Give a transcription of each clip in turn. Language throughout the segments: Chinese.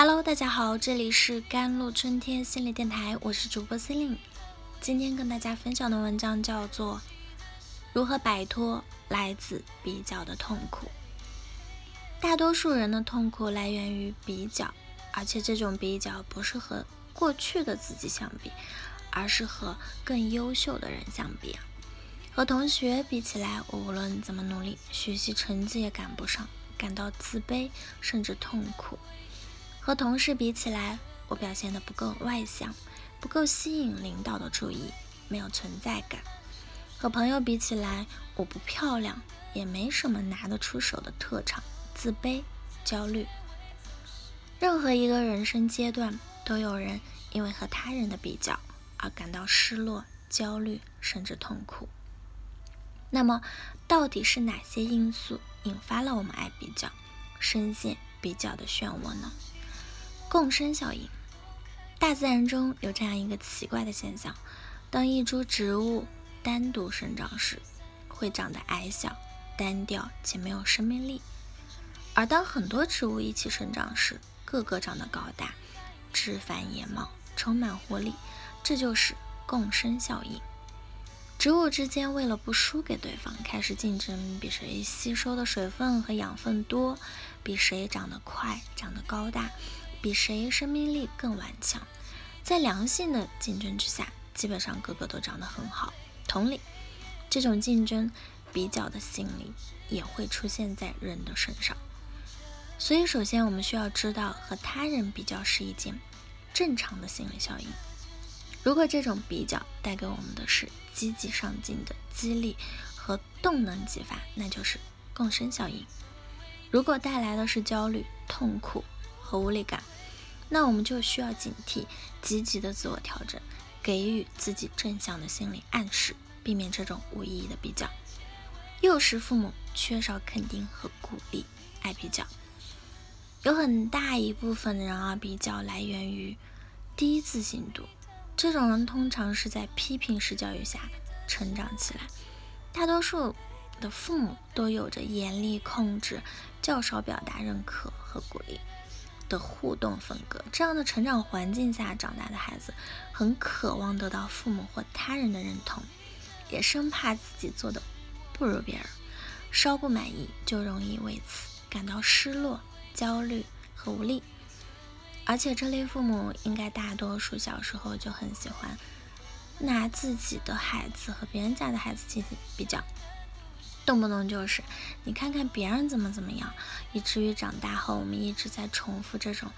Hello，大家好，这里是甘露春天心理电台，我是主播司令今天跟大家分享的文章叫做《如何摆脱来自比较的痛苦》。大多数人的痛苦来源于比较，而且这种比较不是和过去的自己相比，而是和更优秀的人相比。和同学比起来，我无论怎么努力，学习成绩也赶不上，感到自卑甚至痛苦。和同事比起来，我表现得不够外向，不够吸引领导的注意，没有存在感。和朋友比起来，我不漂亮，也没什么拿得出手的特长，自卑、焦虑。任何一个人生阶段，都有人因为和他人的比较而感到失落、焦虑，甚至痛苦。那么，到底是哪些因素引发了我们爱比较、深陷比较的漩涡呢？共生效应，大自然中有这样一个奇怪的现象：当一株植物单独生长时，会长得矮小、单调且没有生命力；而当很多植物一起生长时，个个长得高大、枝繁叶茂、充满活力。这就是共生效应。植物之间为了不输给对方，开始竞争，比谁吸收的水分和养分多，比谁长得快、长得高大。比谁生命力更顽强，在良性的竞争之下，基本上个个都长得很好。同理，这种竞争比较的心理也会出现在人的身上。所以，首先我们需要知道，和他人比较是一件正常的心理效应。如果这种比较带给我们的是积极上进的激励和动能激发，那就是共生效应。如果带来的是焦虑、痛苦，和无力感，那我们就需要警惕，积极的自我调整，给予自己正向的心理暗示，避免这种无意义的比较。幼时父母缺少肯定和鼓励，爱比较，有很大一部分人啊，比较来源于低自信度。这种人通常是在批评式教育下成长起来，大多数的父母都有着严厉控制，较少表达认可和鼓励。的互动风格，这样的成长环境下长大的孩子，很渴望得到父母或他人的认同，也生怕自己做的不如别人，稍不满意就容易为此感到失落、焦虑和无力。而且这类父母应该大多数小时候就很喜欢拿自己的孩子和别人家的孩子进行比较。动不动就是你看看别人怎么怎么样，以至于长大后我们一直在重复这种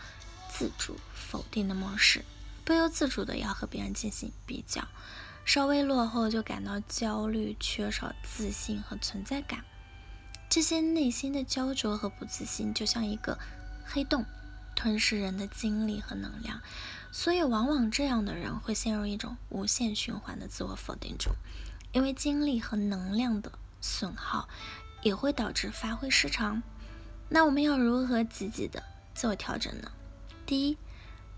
自主否定的模式，不由自主的要和别人进行比较，稍微落后就感到焦虑，缺少自信和存在感。这些内心的焦灼和不自信就像一个黑洞，吞噬人的精力和能量，所以往往这样的人会陷入一种无限循环的自我否定中，因为精力和能量的。损耗也会导致发挥失常。那我们要如何积极的自我调整呢？第一，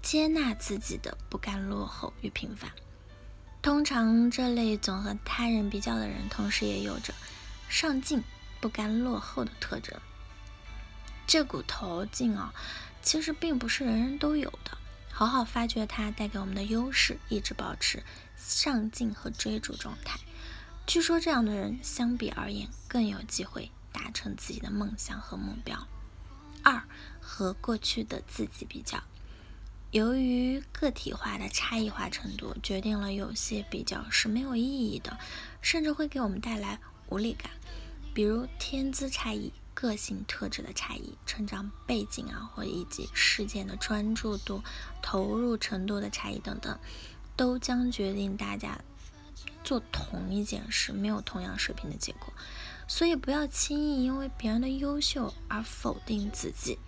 接纳自己的不甘落后与平凡。通常这类总和他人比较的人，同时也有着上进不甘落后的特征。这股头劲啊，其实并不是人人都有的。好好发掘它带给我们的优势，一直保持上进和追逐状态。据说这样的人相比而言更有机会达成自己的梦想和目标。二和过去的自己比较，由于个体化的差异化程度决定了有些比较是没有意义的，甚至会给我们带来无力感。比如天资差异、个性特质的差异、成长背景啊，或以及事件的专注度、投入程度的差异等等，都将决定大家。做同一件事没有同样水平的结果，所以不要轻易因为别人的优秀而否定自己。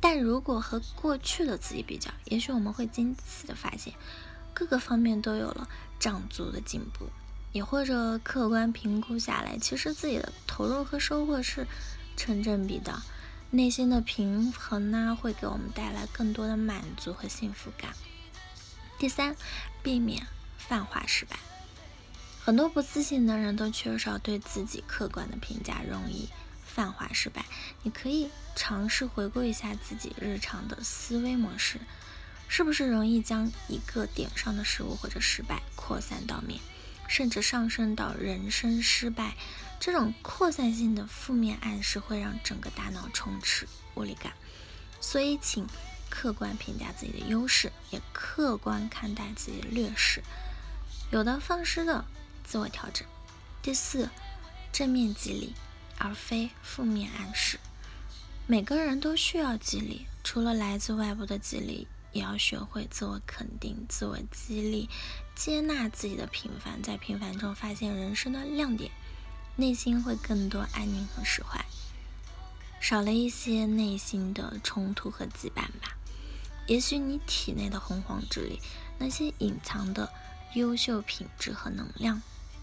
但如果和过去的自己比较，也许我们会惊奇的发现，各个方面都有了长足的进步。也或者客观评估下来，其实自己的投入和收获是成正比的，内心的平衡呢，会给我们带来更多的满足和幸福感。第三，避免泛化失败。很多不自信的人都缺少对自己客观的评价，容易泛化失败，你可以尝试回顾一下自己日常的思维模式，是不是容易将一个点上的失误或者失败扩散到面，甚至上升到人生失败？这种扩散性的负面暗示会让整个大脑充斥无力感，所以请客观评价自己的优势，也客观看待自己的劣势，有的放矢的自我调整。第四，正面激励。而非负面暗示。每个人都需要激励，除了来自外部的激励，也要学会自我肯定、自我激励，接纳自己的平凡，在平凡中发现人生的亮点，内心会更多安宁和释怀，少了一些内心的冲突和羁绊吧。也许你体内的洪荒之力，那些隐藏的优秀品质和能量，